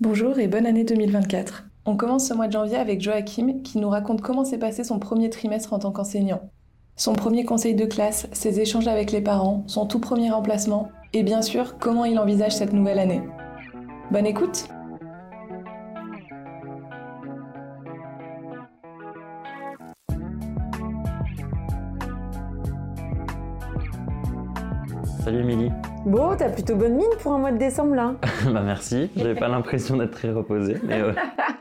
Bonjour et bonne année 2024. On commence ce mois de janvier avec Joachim qui nous raconte comment s'est passé son premier trimestre en tant qu'enseignant. Son premier conseil de classe, ses échanges avec les parents, son tout premier remplacement et bien sûr comment il envisage cette nouvelle année. Bonne écoute Salut Émilie. Bon, t'as plutôt bonne mine pour un mois de décembre là. bah merci, j'avais pas l'impression d'être très reposé. Mais euh,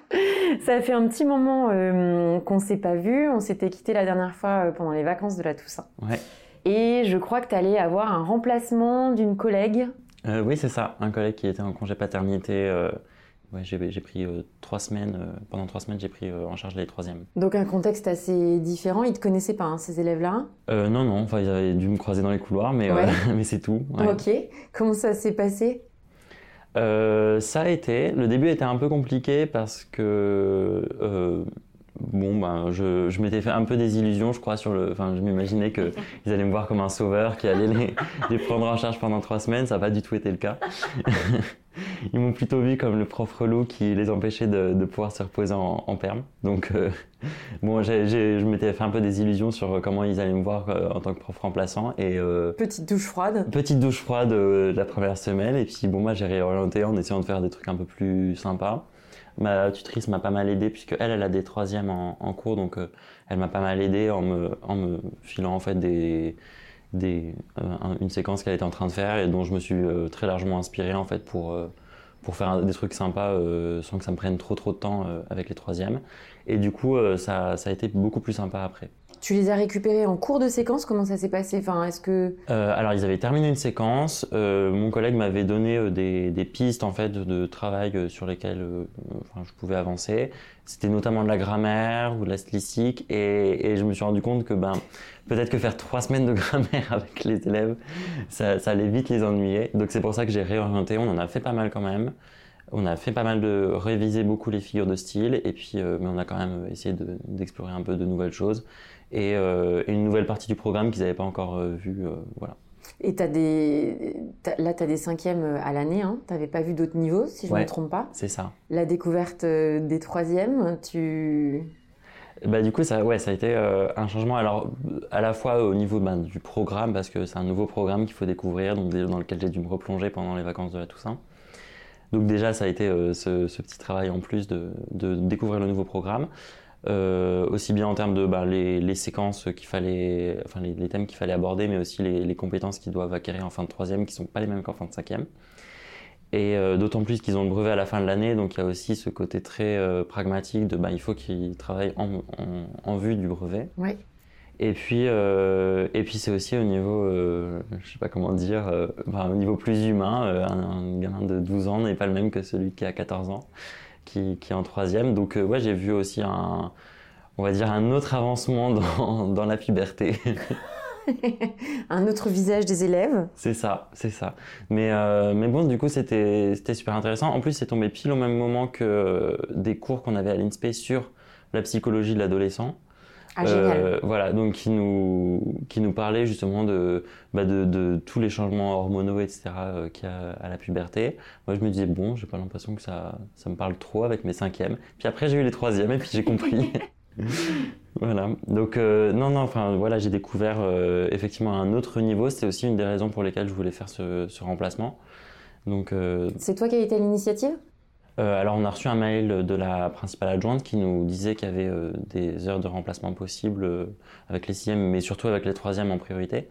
Ça fait un petit moment euh, qu'on s'est pas vu. On s'était quitté la dernière fois euh, pendant les vacances de la Toussaint. ouais. Et je crois que t'allais avoir un remplacement d'une collègue. Euh, oui, c'est ça, un collègue qui était en congé paternité. Ouais, j'ai pris euh, trois semaines, euh, pendant trois semaines, j'ai pris euh, en charge les troisièmes. Donc un contexte assez différent. Ils te connaissaient pas, hein, ces élèves-là? Non, non, enfin, ils avaient dû me croiser dans les couloirs, mais, Ouais. mais c'est tout. ouais. Ok. Comment ça s'est passé? Ça a été. Le début était un peu compliqué parce que bon ben je, je m'étais fait un peu des illusions, je crois sur le. Enfin, je m'imaginais que ils allaient me voir comme un sauveur qui allait les, les prendre en charge pendant trois semaines. Ça n'a pas du tout été le cas. Ils m'ont plutôt vu comme le prof relou qui les empêchait de, de pouvoir se reposer en, en perme. Donc euh, bon, je m'étais fait un peu des illusions sur comment ils allaient me voir euh, en tant que prof remplaçant et euh, Petite douche froide. Petite douche froide la première semaine et puis bon moi j'ai réorienté en essayant de faire des trucs un peu plus sympas. Ma tutrice m'a pas mal aidé puisque elle elle a des troisièmes en, en cours donc elle m'a pas mal aidé en me en me filant en fait des euh, un- une séquence qu'elle était en train de faire et dont je me suis euh, très largement inspiré en fait pour euh, pour faire des trucs sympas sans que ça me prenne trop trop de temps avec les troisièmes et du coup ça ça a été beaucoup plus sympa après. Tu les as récupérés en cours de séquence. Comment ça s'est passé? Enfin, est-ce que Euh, alors ils avaient terminé une séquence. Euh, mon collègue m'avait donné euh, des, pistes en fait de, travail sur lesquelles je pouvais avancer. C'était notamment de la grammaire ou de la stylistique et, je me suis rendu compte que ben peut-être que faire trois semaines de grammaire avec les élèves, ça, allait vite les ennuyer. Donc c'est pour ça que j'ai réorienté. On en a fait pas mal quand même. On a fait pas mal de réviser beaucoup les figures de style et puis mais on a quand même essayé de- d'explorer un peu de nouvelles choses et euh, une nouvelle partie du programme qu'ils n'avaient pas encore euh, vue. euh, voilà. et t'as des là t'as des cinquièmes à l'année. Hein. T'avais pas vu d'autres niveaux, si je Ouais. me trompe pas. C'est ça. La découverte des troisièmes, tu Bah, du coup, ça, ouais, ça a été euh, un changement. Alors, à la fois au niveau ben, du programme, parce que c'est un nouveau programme qu'il faut découvrir, donc dans lequel j'ai dû me replonger pendant les vacances de la Toussaint. Donc déjà, ça a été euh, ce, ce petit travail en plus de, de découvrir le nouveau programme, Euh, aussi bien en termes de ben, les, les séquences qu'il fallait, enfin les, les thèmes qu'il fallait aborder, mais aussi les, les compétences qu'ils doivent acquérir en fin de troisième, qui sont pas les mêmes qu'en fin de cinquième. Et euh, d'autant plus qu'ils ont le brevet à la fin de l'année, donc il y a aussi ce côté très euh, pragmatique de ben, il faut qu'ils travaillent en, en, en vue du brevet. Ouais. Et puis, euh, et puis c'est aussi au niveau, euh, je sais pas comment dire, euh, enfin, au niveau plus humain. un, un gamin de 12 ans n'est pas le même que celui qui a 14 ans, qui, qui est en troisième. Donc euh, ouais, j'ai vu aussi un, on va dire un autre avancement dans, dans la puberté. un autre visage des élèves. C'est ça, c'est ça. Mais, euh, mais bon, du coup, c'était c'était super intéressant. En plus, c'est tombé pile au même moment que euh, des cours qu'on avait à l'INSPE sur la psychologie de l'adolescent. Ah. Euh, voilà, donc qui nous, qui nous parlait justement de, bah de, de tous les changements hormonaux, etc., euh, qu'il y a à la puberté. Moi, je me disais, bon, j'ai pas l'impression que ça, ça me parle trop avec mes cinquièmes. Puis après, j'ai eu les troisièmes et puis j'ai compris. voilà, donc euh, non, non, enfin voilà, j'ai découvert effectivement un autre niveau. C'était aussi une des raisons pour lesquelles je voulais faire ce, ce remplacement. Donc, C'est toi qui as été à l'initiative? Euh, alors on a reçu un mail de la principale adjointe qui nous disait qu'il y avait euh, des heures de remplacement possibles euh, avec les sixièmes, mais surtout avec les troisièmes en priorité.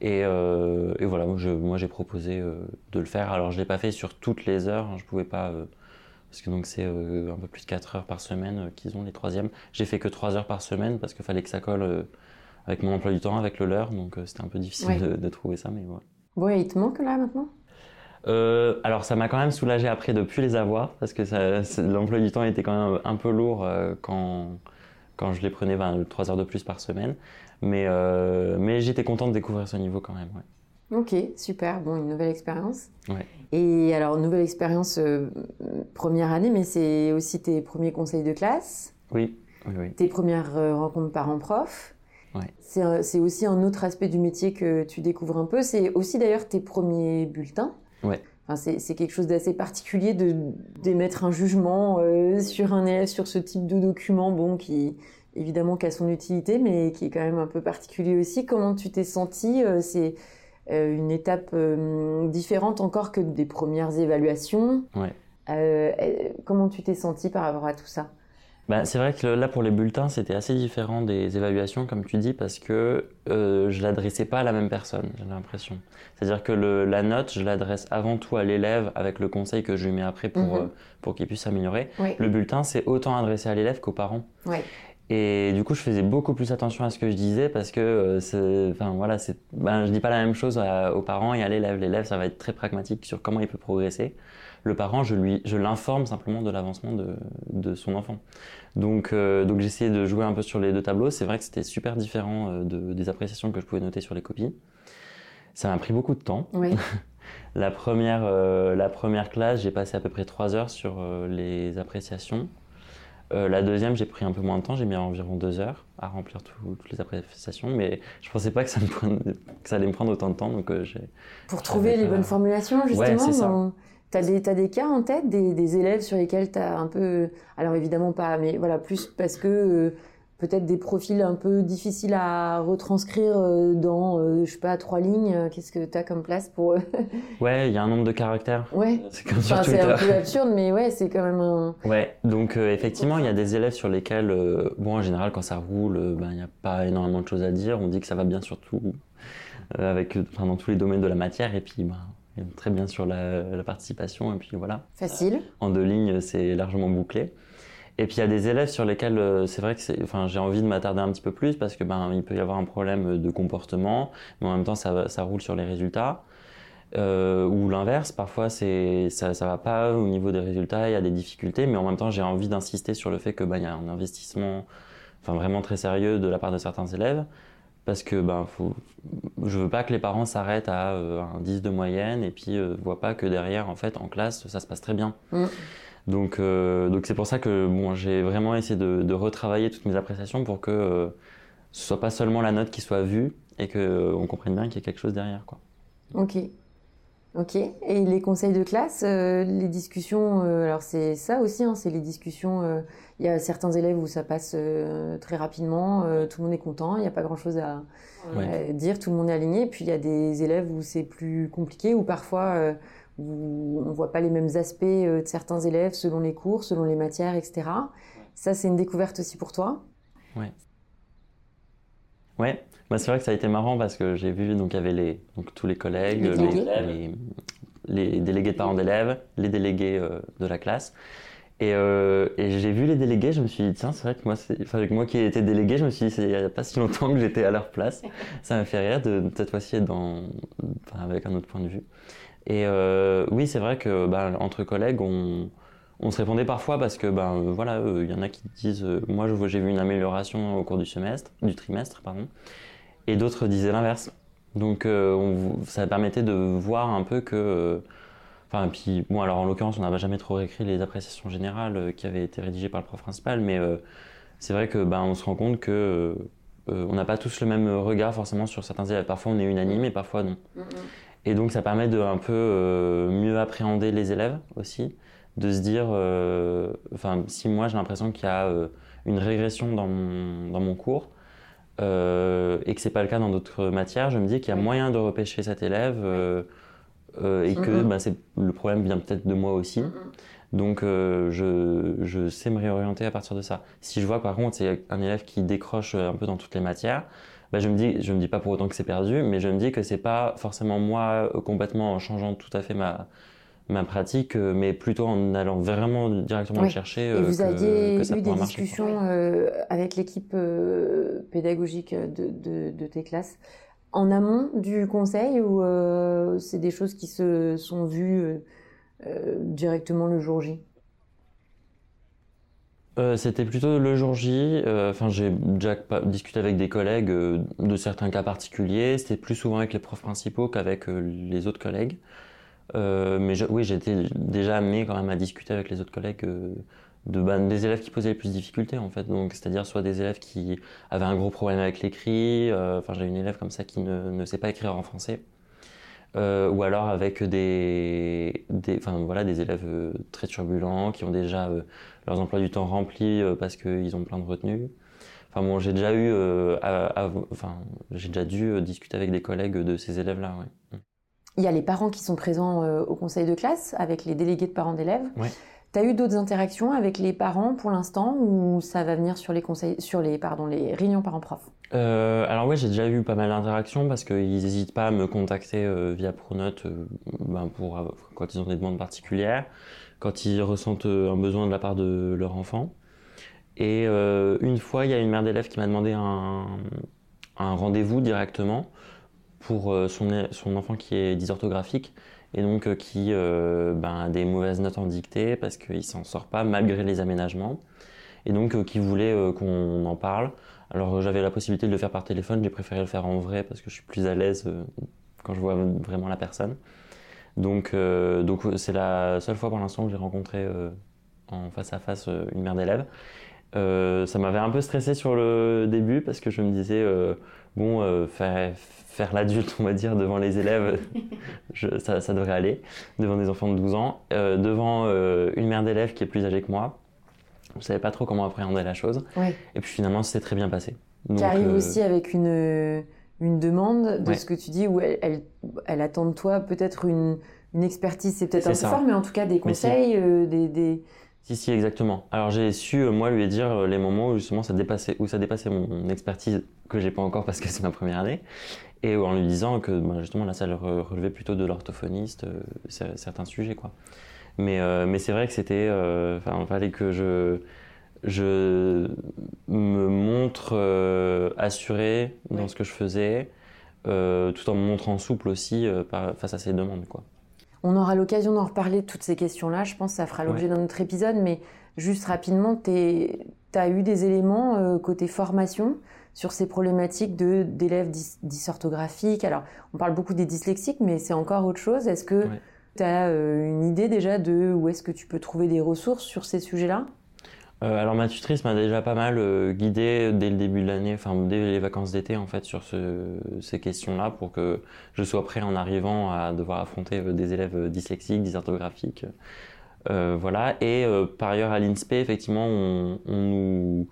Et, et voilà, moi, je- moi j'ai proposé de le faire. Alors je l'ai pas fait sur toutes les heures, hein, je pouvais pas parce que donc c'est un peu plus de 4 heures par semaine qu'ils ont les troisièmes. J'ai fait que 3 heures par semaine parce qu'il fallait que ça colle avec mon emploi du temps, avec le leur, donc c'était un peu difficile Ouais. de, de trouver ça, mais voilà. Bon, et il te manque là maintenant? Euh, alors ça m'a quand même soulagé après de plus les avoir parce que l'emploi du temps était quand même un peu lourd euh, quand, quand je les prenais ben, 3 heures de plus par semaine. Mais, euh, mais j'étais content de découvrir ce niveau quand même. Ouais. Ok, super. Bon, une nouvelle expérience. Ouais. Et alors, nouvelle expérience première année, mais c'est aussi tes premiers conseils de classe, Oui, oui, oui. tes premières rencontres parents-prof. Ouais. C'est aussi un autre aspect du métier que tu découvres un peu. C'est aussi d'ailleurs tes premiers bulletins. Ouais. c'est quelque chose d'assez particulier de d'émettre un jugement euh, sur un élève sur ce type de document, bon, qui évidemment qui a son utilité, mais qui est quand même un peu particulier aussi. Comment tu t'es senti euh, C'est euh, une étape différente encore que des premières évaluations? Ouais. comment tu t'es senti par rapport à tout ça? Bah, c'est vrai que là, pour les bulletins, c'était assez différent des évaluations, comme tu dis, parce que euh, je l'adressais pas à la même personne, j'ai l'impression. C'est-à-dire que le, la note, je l'adresse avant tout à l'élève avec le conseil que je lui mets après pour, mhm. euh, pour qu'il puisse s'améliorer. Le bulletin, c'est autant adressé à l'élève qu'aux parents. Et du coup, je faisais beaucoup plus attention à ce que je disais parce que, euh, enfin voilà, c'est, ben, je dis pas la même chose aux parents et à l'élève. L'élève, ça va être très pragmatique sur comment il peut progresser le parent, je lui, je l'informe simplement de l'avancement de, de, son enfant. Donc, euh, donc j'essayais de jouer un peu sur les deux tableaux. C'est vrai que c'était super différent euh, de, des appréciations que je pouvais noter sur les copies. Ça m'a pris beaucoup de temps. Oui. la première, euh, la première classe, j'ai passé à peu près trois heures sur les appréciations. la deuxième, j'ai pris un peu moins de temps, j'ai mis environ deux heures à remplir toutes les appréciations, mais je pensais pas que ça, me que ça allait me prendre autant de temps. Donc, Pour trouver les bonnes formulations, justement ouais. T'as des, as des cas en tête, des, des élèves sur lesquels tu as un peu... Alors évidemment pas, mais voilà, plus parce que euh, peut-être des profils un peu difficiles à retranscrire euh, dans, euh, je sais pas, trois lignes. Qu'est-ce que tu as comme place pour eux Ouais, il y a un nombre de caractères. Ouais. C'est comme enfin, C'est un peu absurde, mais ouais, c'est quand même un... Ouais, donc effectivement, il y a des élèves sur lesquels, bon, en général, quand ça roule, ben, il n'y a pas énormément de choses à dire. On dit que ça va bien surtout avec, enfin, dans tous les domaines de la matière, et puis... Ben, très bien sur la, participation, et puis voilà. Facile. En deux lignes, c'est largement bouclé. Et puis il y a des élèves sur lesquels euh, c'est vrai que enfin, j'ai envie de m'attarder un petit peu plus parce que ben il peut y avoir un problème de comportement, mais en même temps ça, ça roule sur les résultats. Euh, ou l'inverse, parfois c'est ça, ça va pas au niveau des résultats, il y a des difficultés, mais en même temps j'ai envie d'insister sur le fait que ben il y a un investissement, enfin vraiment très sérieux de la part de certains élèves parce que ben faut, je veux pas que les parents s'arrêtent à euh, un 10 de moyenne et puis euh, voient pas que derrière en fait en classe ça se passe très bien. Mm. Donc euh, donc c'est pour ça que bon j'ai vraiment essayé de, de, retravailler toutes mes appréciations pour que euh, ce soit pas seulement la note qui soit vue et que on comprenne bien qu'il y a quelque chose derrière quoi. Ok. Ok. Et les conseils de classe, euh, les discussions, euh, alors c'est ça aussi, hein, c'est les discussions. Euh, il y a certains élèves où ça passe très rapidement, tout le monde est content, il n'y a pas grand-chose à, dire, tout le monde est aligné. Puis il y a des élèves où c'est plus compliqué, où parfois où on voit pas les mêmes aspects de certains élèves selon les cours, selon les matières, etc. Ça, c'est une découverte aussi pour toi? Ouais. Ouais, bah, c'est vrai que ça a été marrant parce que j'ai vu donc il y avait les donc tous les collègues, les, les, délégués de parents d'élèves, les délégués euh, de la classe. Et, euh, et j'ai vu les délégués, je me suis dit tiens c'est vrai que moi enfin, moi qui ai été délégué, je me suis dit il n'y a pas si longtemps que j'étais à leur place. ça m'a fait rire de cette fois-ci être dans enfin, avec un autre point de vue. Et euh, oui c'est vrai que bah, entre collègues on on se répondait parfois parce que ben voilà il y en a qui disent moi j'ai vu une amélioration au cours du semestre du trimestre pardon et d'autres disaient l'inverse. Donc euh, on, ça permettait de voir un peu que... Euh, enfin, puis bon, alors en l'occurrence, on n'avait jamais trop réécrit les appréciations générales euh, qui avaient été rédigées par le prof principal, mais c'est vrai que ben, on se rend compte que on n'a pas tous le même regard forcément sur certains élèves. Parfois on est unanime et parfois non. Et donc ça permet de un peu mieux appréhender les élèves aussi, de se dire, enfin si moi j'ai l'impression qu'il y a une régression dans mon, dans mon cours, euh, et que c'est pas le cas dans d'autres matières, je me dis qu'il y a moyen de repêcher cet élève euh, euh, et que bah, le problème vient peut-être de moi aussi. Donc je, je, sais me réorienter à partir de ça. Si je vois par contre c'est un élève qui décroche un peu dans toutes les matières, bah, je me dis je me dis pas pour autant que c'est perdu, mais je me dis que c'est pas forcément moi complètement en changeant tout à fait ma ma pratique, euh, mais plutôt en allant vraiment directement le chercher. Et euh, vous aviez eu des discussions euh, avec l'équipe pédagogique de, de, tes classes en amont du conseil ou c'est des choses qui se sont vues directement le jour J? C'était plutôt le jour J. Enfin, j'ai déjà discuté avec des collègues de certains cas particuliers. C'était plus souvent avec les profs principaux qu'avec les autres collègues. Euh, mais oui, j'étais déjà amené quand même à discuter avec les autres collègues euh, de bah, des élèves qui posaient les plus de difficultés en fait. Donc c'est-à-dire soit des élèves qui avaient un gros problème avec l'écrit. Euh, enfin, j'ai une élève comme ça qui ne, sait pas écrire en français. ou alors avec des, des, voilà, des élèves très turbulents qui ont déjà leurs emplois du temps remplis parce qu'ils ont plein de retenues. Enfin bon, j'ai déjà eu, enfin, j'ai déjà dû discuter avec des collègues de ces élèves-là. Ouais. Il y a les parents qui sont présents au conseil de classe avec les délégués de parents d'élèves. Ouais. Tu as eu d'autres interactions avec les parents pour l'instant ou ça va venir sur les conseils, sur les, pardon, les réunions parents-prof? Euh, alors oui, j'ai déjà eu pas mal d'interactions parce qu'ils n'hésitent pas à me contacter euh, via Pronote euh, ben pour, quand ils ont des demandes particulières, quand ils ressentent un besoin de la part de leur enfant. Et une fois, il y a une mère d'élève qui m'a demandé un, un rendez-vous directement pour son, son enfant qui est dysorthographique et donc euh, qui euh, ben, a des mauvaises notes en dictée parce qu'il s'en sort pas malgré les aménagements et donc euh, qui voulait qu'on en parle. Alors j'avais la possibilité de le faire par téléphone, j'ai préféré le faire en vrai parce que je suis plus à l'aise quand je vois vraiment la personne. Donc donc c'est la seule fois pour l'instant que j'ai rencontré en face à face une mère d'élève. ça m'avait un peu stressé sur le début parce que je me disais bon faire faire l'adulte, on va dire, devant les élèves, ça, ça, devrait aller, devant des enfants de 12 ans, euh, devant euh, une mère d'élèves qui est plus âgée que moi. Je ne savais pas trop comment appréhender la chose. Et puis finalement, c'est très bien passé. qui arrive euh, aussi avec une, une demande de ce que tu dis, où elle, elle, attend de toi peut-être une, une expertise, c'est peut-être un peu fort, mais en tout cas des conseils, des, des... Si, si, exactement. Alors j'ai su, moi, lui dire les moments où justement ça dépassait, où ça dépassait mon expertise, que j'ai pas encore parce que c'est ma première année, et en lui disant que bah, justement là ça relevait plutôt de l'orthophoniste euh, certains sujets quoi. Mais euh, mais c'est vrai que c'était euh, enfin il fallait que je je me montre assuré dans ce que je faisais tout en me montrant souple aussi face à ces demandes quoi on aura l'occasion d'en reparler de toutes ces questions-là. Je pense que ça fera l'objet d'un autre épisode. Mais juste rapidement, tu as eu des éléments côté formation sur ces problématiques de d'élèves dysorthographiques. Alors, on parle beaucoup des dyslexiques, mais c'est encore autre chose. Est-ce que tu as euh, une idée déjà de où est-ce que tu peux trouver des ressources sur ces sujets-là? Euh, alors ma tutrice m'a déjà pas mal euh, guidé dès le début de l'année, enfin dès les vacances d'été en fait sur ces questions-là pour que je sois prêt en arrivant à devoir affronter des élèves dyslexiques, dysorthographiques, voilà. Et par ailleurs à l'INSPE effectivement on, nous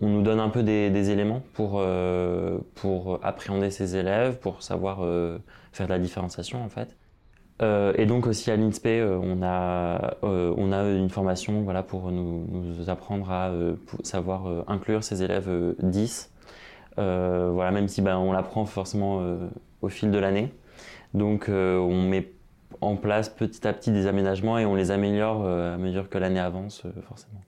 on nous donne un peu des, éléments pour, euh, pour appréhender ces élèves, pour savoir euh, faire de la différenciation en fait. Euh, et donc aussi à l'INSPE, on, a, on a une formation voilà, pour nous, apprendre à savoir inclure ces élèves 10. voilà, même si ben, on l'apprend forcément au fil de l'année. Donc on met en place petit à petit des aménagements et on les améliore à mesure que l'année avance forcément.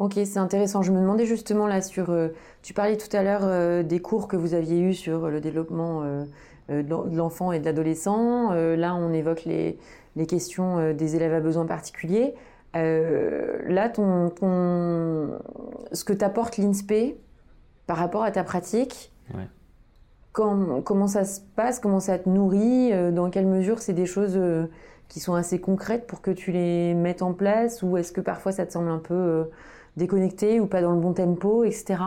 Ok, c'est intéressant. Je me demandais justement là sur. Euh, tu parlais tout à l'heure euh, des cours que vous aviez eus sur le développement euh, de l'enfant et de l'adolescent. là, on évoque les, les questions des élèves à besoins particuliers. là, ton, ce que t'apporte l'INSPE par rapport à ta pratique, comment ça se passe, comment ça te nourrit, dans quelle mesure c'est des choses qui sont assez concrètes pour que tu les mettes en place, ou est-ce que parfois ça te semble un peu déconnecté ou pas dans le bon tempo, etc.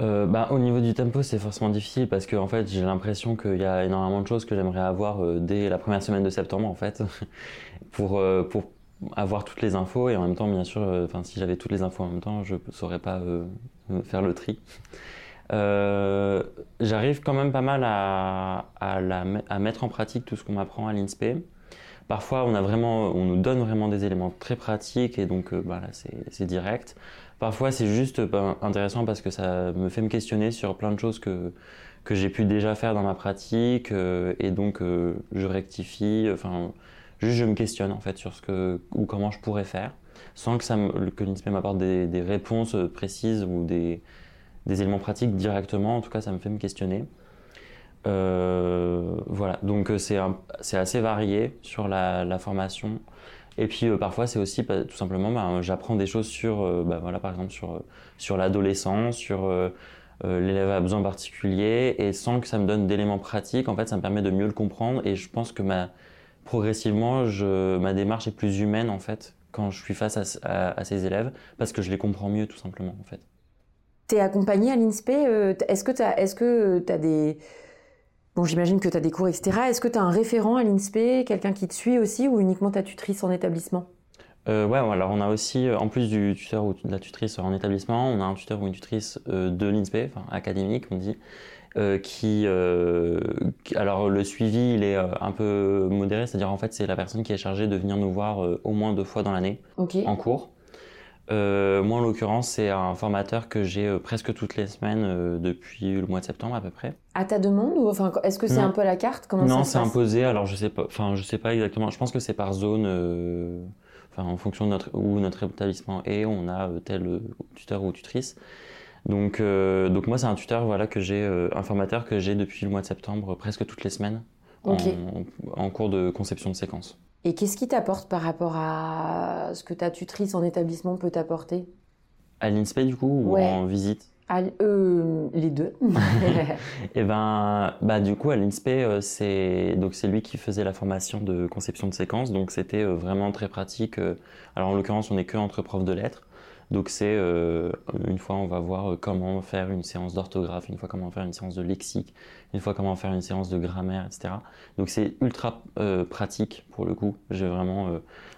Euh, bah, au niveau du tempo, c'est forcément difficile parce que en fait, j'ai l'impression qu'il y a énormément de choses que j'aimerais avoir euh, dès la première semaine de septembre, en fait, pour, euh, pour avoir toutes les infos et en même temps, bien sûr, si j'avais toutes les infos en même temps, je ne saurais pas faire le tri. J'arrive quand même pas mal à, à, mettre en pratique tout ce qu'on m'apprend à l'INSPE. Parfois, on, a vraiment, on nous donne vraiment des éléments très pratiques et donc bah, c'est direct. Parfois, c'est juste intéressant parce que ça me fait me questionner sur plein de choses que, que j'ai pu déjà faire dans ma pratique euh, et donc euh, je rectifie. Enfin, juste je me questionne en fait sur ce que ou comment je pourrais faire sans que, ça que l'INSPE m'apporte des, réponses précises ou des, des éléments pratiques directement. En tout cas, ça me fait me questionner. Euh, voilà, donc c'est assez varié sur la, formation. Et puis euh, parfois c'est aussi bah, tout simplement bah, j'apprends des choses sur bah, voilà par exemple sur sur l'adolescence, sur l'élève à besoin particuliers et sans que ça me donne d'éléments pratiques, en fait ça me permet de mieux le comprendre et je pense que ma progressivement ma démarche est plus humaine en fait quand je suis face à, ces élèves parce que je les comprends mieux tout simplement en fait. T'es accompagné à l'INSPE Est-ce que tu est-ce que as des Bon, j'imagine que tu as des cours, etc. Est-ce que tu as un référent à l'INSPE, quelqu'un qui te suit aussi, ou uniquement ta tutrice en établissement? Euh, ouais, alors on a aussi, en plus du tuteur ou de la tutrice en établissement, on a un tuteur ou une tutrice de l'INSPE, enfin académique, on dit, qui, alors le suivi, il est un peu modéré, c'est-à-dire en fait c'est la personne qui est chargée de venir nous voir au moins deux fois dans l'année en cours. Euh, moi, en l'occurrence, c'est un formateur que j'ai euh, presque toutes les semaines euh, depuis le mois de septembre à peu près. À ta demande ou enfin, est-ce que c'est un peu la carte? Comment Non, c'est imposé. Alors, je sais pas. Enfin, je sais pas exactement. Je pense que c'est par zone. Enfin, en fonction de notre où notre établissement est, on a tel tuteur ou tutrice. Donc, donc moi, c'est un tuteur voilà que j'ai, un formateur que j'ai depuis le mois de septembre presque toutes les semaines en cours de conception de séquence. Et qu'est-ce qui t'apporte par rapport à ce que ta tutrice en établissement peut t'apporter? À l'INSPE du coup ou en visite? Euh, Les deux. et eh ben, bah du coup à l'INSPE euh, c'est donc c'est lui qui faisait la formation de conception de séquence, donc c'était euh, vraiment très pratique. Alors en l'occurrence on n'est que entre profs de lettres. Donc c'est euh, une fois on va voir euh, comment faire une séance d'orthographe, une fois comment faire une séance de lexique, une fois comment faire une séance de grammaire, etc. Donc c'est ultra euh, pratique pour le coup. J'ai vraiment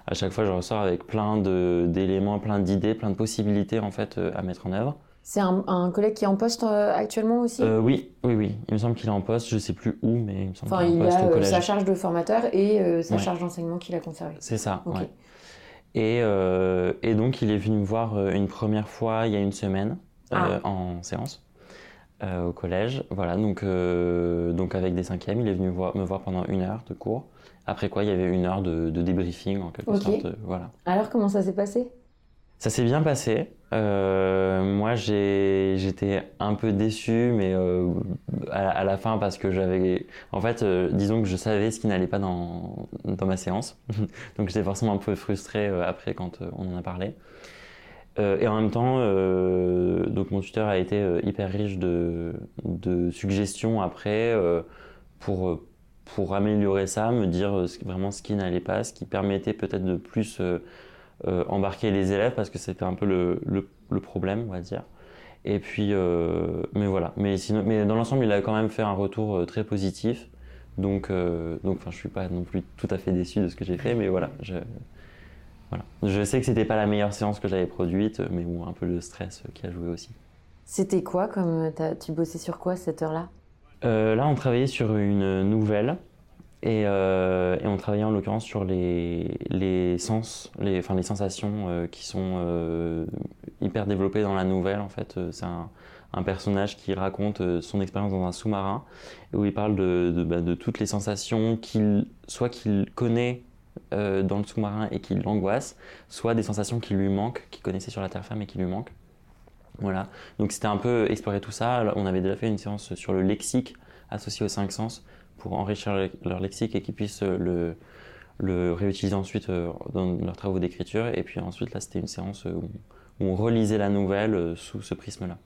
à chaque fois je ressors avec plein d'éléments, plein d'idées, plein de possibilités en fait à mettre en œuvre. C'est un, collègue qui est en poste actuellement aussi? Oui, oui, oui. Il me semble qu'il est en poste. Je sais plus où, mais il me semble qu'il est en poste au collège. sa charge de formateur et sa charge d'enseignement qu'il a conservée. C'est ça. Ouais. Euh, et, donc, il est venu me voir euh, une première fois il y a une semaine euh, ah. en séance au collège. Voilà, donc, donc avec des cinquièmes, il est venu me voir pendant une heure de cours. Après quoi, il y avait une heure de, débriefing en quelque sorte. voilà. Alors, comment ça s'est passé? Ça s'est bien passé. Euh, moi, j'étais un peu déçu, mais euh, à, la fin parce que j'avais, en fait, euh, disons que je savais ce qui n'allait pas dans, dans ma séance, donc j'étais forcément un peu frustré après quand on en a parlé. et en même temps, donc mon tuteur a été hyper riche de, de suggestions après pour pour améliorer ça, me dire vraiment ce qui n'allait pas, ce qui permettait peut-être de plus euh, embarquer les élèves parce que c'était un peu le, le, problème, on va dire. Et puis, euh, mais voilà. Mais, sinon, mais dans l'ensemble, il a quand même fait un retour euh, très positif. Donc, donc enfin, je suis pas non plus tout à fait déçu de ce que j'ai fait, mais voilà. Je, voilà. je sais que c'était pas la meilleure séance que j'avais produite, mais bon, un peu le stress qui a joué aussi. C'était quoi comme tu bossais sur quoi cette heure-là? Là, on travaillait sur une nouvelle euh, et, on travaillait en l'occurrence sur les, sens, les, enfin, les sensations euh, qui sont euh, hyper développées dans la nouvelle. En fait, c'est un, personnage qui raconte son expérience dans un sous-marin, où il parle de, bah, toutes les sensations qu'il, soit qu'il connaît dans le sous-marin et qui l'angoisse, soit des sensations qui lui manquent, qu'il connaissait sur la terre ferme et qui lui manquent. Voilà. Donc c'était un peu explorer tout ça. On avait déjà fait une séance sur le lexique associé aux cinq sens pour enrichir leur lexique et qu'ils puissent euh, le, le réutiliser ensuite euh, dans leurs travaux d'écriture. Et puis ensuite, là, c'était une séance où, on relisait la nouvelle euh, sous ce prisme-là.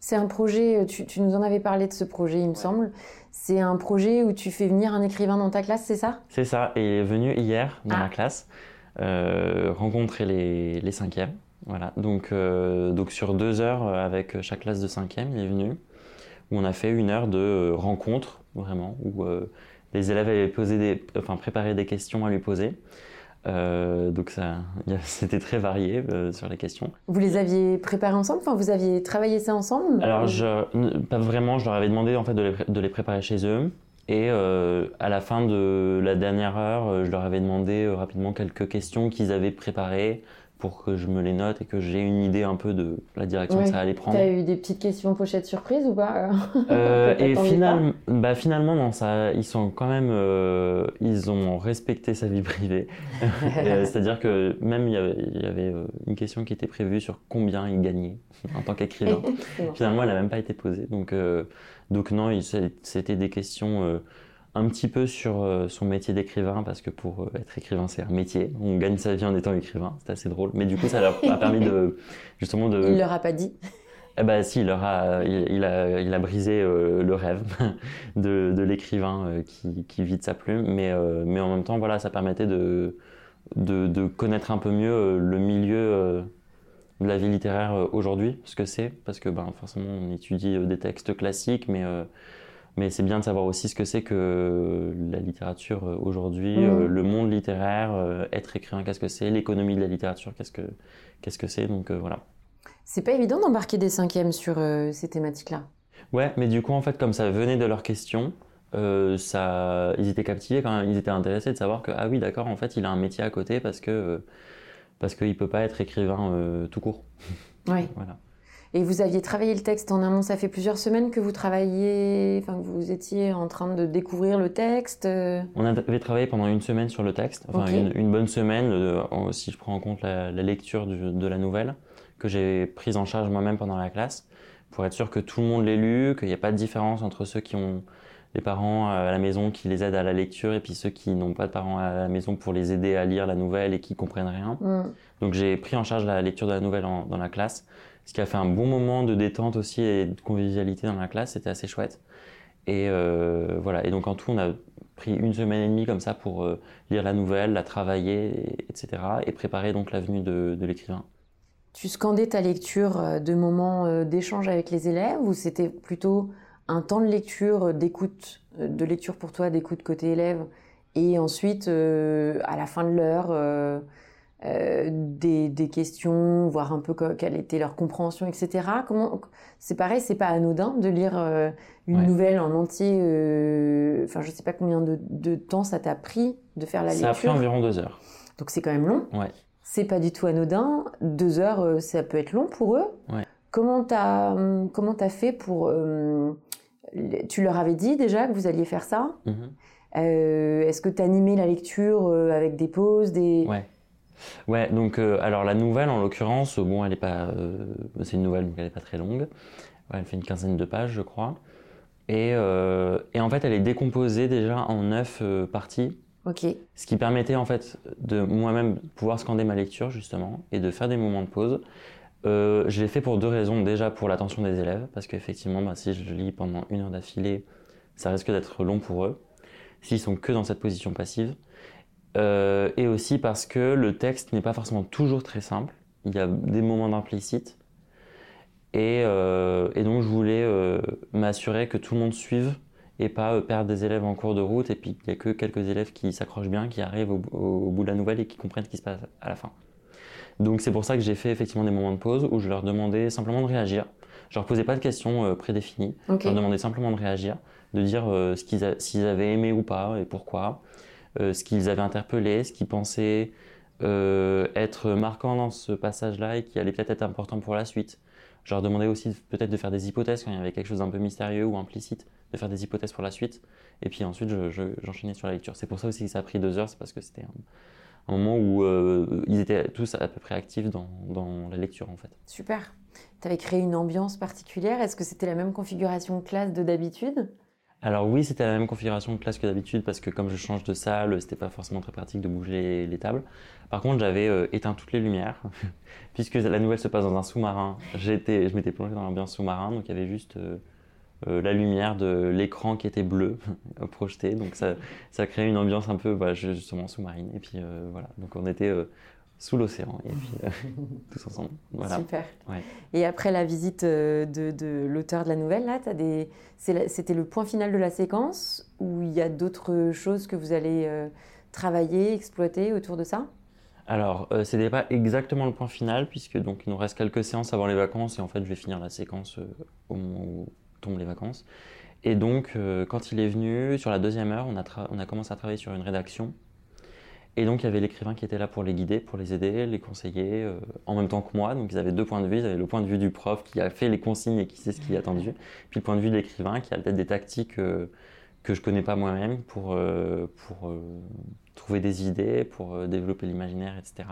C'est un projet, tu, nous en avais parlé de ce projet, il me semble. C'est un projet où tu fais venir un écrivain dans ta classe, c'est ça? C'est ça, et il est venu hier dans ma ah. classe rencontrer les, les cinquièmes. Voilà, donc, donc sur deux heures avec chaque classe de cinquième, il est venu, où on a fait une heure de rencontre vraiment, où euh, les élèves avaient posé des, enfin, préparé des questions à lui poser. Euh, donc ça, c'était très varié euh, sur les questions. Vous les aviez préparées ensemble? Enfin, vous aviez travaillé ça ensemble? Alors, je, pas vraiment. Je leur avais demandé en fait de les, de les préparer chez eux. Et à la fin de la dernière heure, je leur avais demandé rapidement quelques questions qu'ils avaient préparées pour que je me les note et que j'ai une idée un peu de la direction que ça allait prendre. T'as eu des petites questions pochettes surprises ou pas euh, Et final, bah, finalement, non, ça, ils sont quand même, euh, ils ont respecté sa vie privée. Euh, c'est-à-dire que même il y avait, il y avait une question qui était prévue sur combien il gagnait en tant qu'écrivain. finalement, elle n'a même pas été posée. Donc, donc non, c'était des questions un petit peu sur euh, son métier d'écrivain parce que pour euh, être écrivain c'est un métier. On gagne sa vie en étant écrivain, c'est assez drôle. Mais du coup ça leur a permis de justement de. Il leur a pas dit. Eh ben si, il leur a, il, a, il a brisé euh, le rêve de, de l'écrivain qui, qui vit de sa plume, mais mais en même temps voilà ça permettait de de, de connaître un peu mieux le milieu de la vie littéraire aujourd'hui, ce que c'est, parce que ben forcément on étudie des textes classiques, mais Mais c'est bien de savoir aussi ce que c'est que la littérature aujourd'hui, Mm. le monde littéraire, être écrivain, qu'est-ce que c'est, l'économie de la littérature, qu'est-ce que qu'est-ce que c'est. Donc voilà. C'est pas évident d'embarquer des cinquièmes sur euh, ces thématiques-là. Ouais, mais du coup, en fait, comme ça venait de leurs questions, euh, ça, ils étaient captivés quand même, ils étaient intéressés de savoir que, ah oui, d'accord, en fait, il a un métier à côté parce que, euh, parce qu'il peut pas être écrivain euh, tout court. Ouais. Voilà. Et vous aviez travaillé le texte en amont, ça fait plusieurs semaines que vous travailliez, enfin que vous étiez en train de découvrir le texte. euh, On avait travaillé pendant une semaine sur le texte, enfin une, une bonne semaine, euh, si je prends en compte la, la lecture du- de la nouvelle, que j'ai prise en charge moi-même pendant la classe, pour être sûr que tout le monde l'ait lu, qu'il n'y ait pas de différence entre ceux qui ont des parents à la maison qui les aident à la lecture et puis ceux qui n'ont pas de parents à la maison pour les aider à lire la nouvelle et qui comprennent rien. hmm. Donc j'ai pris en charge la lecture de la nouvelle en- dans la classe, ce qui a fait un bon moment de détente aussi et de convivialité dans la classe, c'était assez chouette. Et euh, voilà, et donc en tout on a pris une semaine et demie comme ça pour euh, lire la nouvelle, la travailler, et- etc. et préparer donc la venue de, de l'écrivain. Tu scandais ta lecture euh, de moments d'échange avec les élèves ou c'était plutôt un temps de lecture, euh, d'écoute, euh, de lecture pour toi, d'écoute côté élève et ensuite euh, à la fin de l'heure euh, euh, des, des questions, voir un peu quelle était leur compréhension, etc. Comment c'est pareil, c'est pas anodin de lire une Ouais. nouvelle en entier. Enfin, je sais pas combien de, de temps ça t'a pris de faire la Ça a pris lecture. environ deux heures. Donc c'est quand même long. Ouais. C'est pas du tout anodin. Deux heures, ça peut être long pour eux. Ouais. Comment t'as comment t'as fait pour euh, Tu leur avais dit déjà que vous alliez faire ça. Mhm. Euh, Est-ce que tu animé la lecture euh, avec des pauses, des Ouais. Ouais, donc alors la nouvelle en l'occurrence, bon, elle est pas, c'est une nouvelle donc elle est pas très longue. Ouais, elle fait une quinzaine de pages, je crois. Et, euh, et en fait, elle est décomposée déjà en neuf euh, parties, Ok. ce qui permettait en fait de moi-même pouvoir scander ma lecture justement et de faire des moments de pause. Euh, je l'ai fait pour deux raisons. Déjà pour l'attention des élèves, parce qu'effectivement, bah, si je lis pendant une heure d'affilée, ça risque d'être long pour eux, s'ils sont que dans cette position passive. Euh, et aussi parce que le texte n'est pas forcément toujours très simple. Il y a des moments d'implicite. Et, euh, et donc je voulais m'assurer que tout le monde suive et pas perdre des élèves en cours de route et puis qu'il n'y a que quelques élèves qui s'accrochent bien, qui arrivent au bout de la nouvelle et qui comprennent ce qui se passe à la fin. Donc c'est pour ça que j'ai fait effectivement des moments de pause où je leur demandais simplement de réagir. Je leur posais pas de questions euh, prédéfinies. Je leur demandais simplement de réagir, de dire euh, ce qu'ils a- s'ils avaient aimé ou pas et pourquoi, euh, ce qu'ils avaient interpellé, ce qu'ils pensaient être marquant dans ce passage-là et qui allait peut-être être important pour la suite. Je leur demandais aussi peut-être de faire des hypothèses quand il y avait quelque chose d'un peu mystérieux ou implicite, de faire des hypothèses pour la suite. Et puis ensuite, je- je- j'enchaînais sur la lecture. C'est pour ça aussi que ça a pris deux heures, c'est parce que c'était un, un moment où euh, ils étaient tous à peu près actifs dans, dans la lecture en fait. Super. Tu avais créé une ambiance particulière. Est-ce que c'était la même configuration de classe de d'habitude? Alors oui, c'était la même configuration de classe que d'habitude parce que comme je change de salle, c'était pas forcément très pratique de bouger les, les tables. Par contre, j'avais euh, éteint toutes les lumières puisque la nouvelle se passe dans un sous-marin. J'étais, je m'étais plongé dans l'ambiance sous-marin, donc il y avait juste euh, euh, la lumière de l'écran qui était bleu projeté, donc ça, ça créait une ambiance un peu justement sous-marine. Et puis euh, voilà, donc on était euh, sous l'océan et puis tous ensemble. Voilà. Super. Ouais. Et après la visite de, de l'auteur de la nouvelle, là, des... c'était le point final de la séquence ou il y a d'autres choses que vous allez travailler, exploiter autour de ça? Alors, euh, c'était pas exactement le point final, puisque donc il nous reste quelques séances avant les vacances, et en fait, je vais finir la séquence euh, au moment où tombent les vacances. Et donc, euh, quand il est venu, sur la deuxième heure, on a, commencé à travailler sur une rédaction. Et donc, il y avait l'écrivain qui était là pour les guider, pour les aider, les conseiller, euh, en même temps que moi. Donc, ils avaient deux points de vue. Ils avaient le point de vue du prof qui a fait les consignes et qui sait ce qui est attendu, puis le point de vue de l'écrivain qui a peut-être des tactiques euh, que je connais pas moi-même pour, trouver des idées, pour développer l'imaginaire, etc.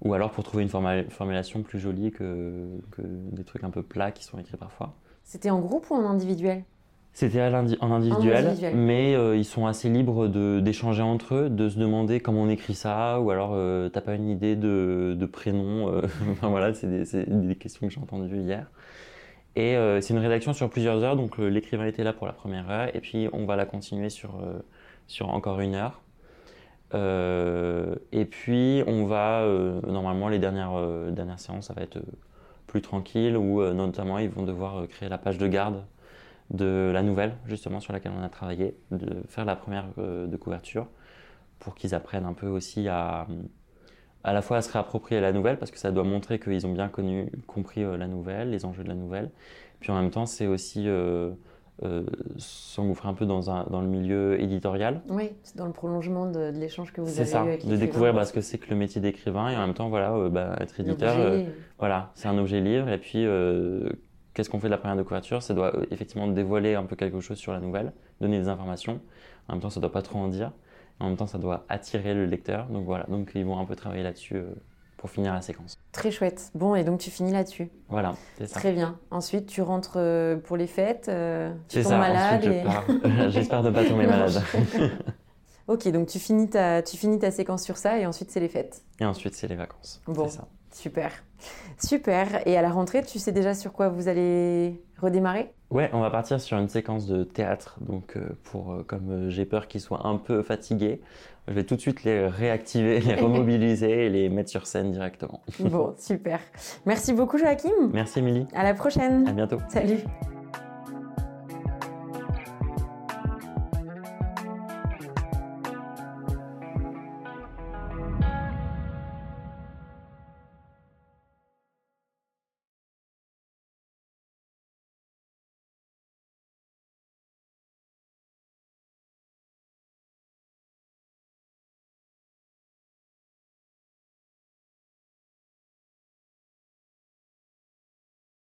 Ou alors pour trouver une formulation plus jolie que des trucs un peu plats qui sont écrits parfois. C'était en groupe ou en individuel? C'était en individuel, individuel. mais euh, ils sont assez libres d'échanger entre eux, de se demander comment on écrit ça, ou alors euh, t'as pas une idée de, de prénom. euh, enfin voilà, c'est des, questions que j'ai entendues hier. Et euh, c'est une rédaction sur plusieurs heures, donc l'écrivain était là pour la première heure, et puis on va la continuer sur, sur encore une heure. Et puis on va, normalement les dernières, dernières séances, ça va être plus tranquille, où euh, notamment ils vont devoir euh, créer la page de garde de la nouvelle, justement, sur laquelle on a travaillé, de faire la première de couverture pour qu'ils apprennent un peu aussi à, à la fois à se réapproprier la nouvelle, parce que ça doit montrer qu'ils ont bien connu, compris la nouvelle, les enjeux de la nouvelle. Puis en même temps, c'est aussi euh, s'engouffrer un peu dans, un, dans le milieu éditorial. Oui, c'est dans le prolongement de, l'échange que vous avez ça, eu avec de découvrir bah, ce que c'est que le métier d'écrivain et en même temps, voilà, euh, bah, être éditeur, euh, voilà, c'est un objet livre. Et puis, qu'est-ce qu'on fait de la première de couverture? Ça doit effectivement dévoiler un peu quelque chose sur la nouvelle, donner des informations. En même temps, ça doit pas trop en dire. En même temps, ça doit attirer le lecteur. Donc voilà, donc ils vont un peu travailler là-dessus pour finir la séquence. Très chouette. Bon, et donc tu finis là-dessus. Voilà, c'est ça. Très bien. Ensuite, tu rentres euh, pour les fêtes, euh, tu tombes malade. J'espère ne pas tomber malade. ok, donc tu finis, ta, tu finis ta séquence sur ça et ensuite c'est les fêtes. Et ensuite c'est les vacances. Bon, ça. super. Super. Et à la rentrée, tu sais déjà sur quoi vous allez redémarrer? Ouais, on va partir sur une séquence de théâtre. Donc, euh, pour, comme j'ai peur qu'ils soient un peu fatigués, je vais tout de suite les réactiver, les remobiliser et les mettre sur scène directement. Bon, super. Merci beaucoup Joachim. Merci Émilie. À la prochaine. À bientôt. Salut.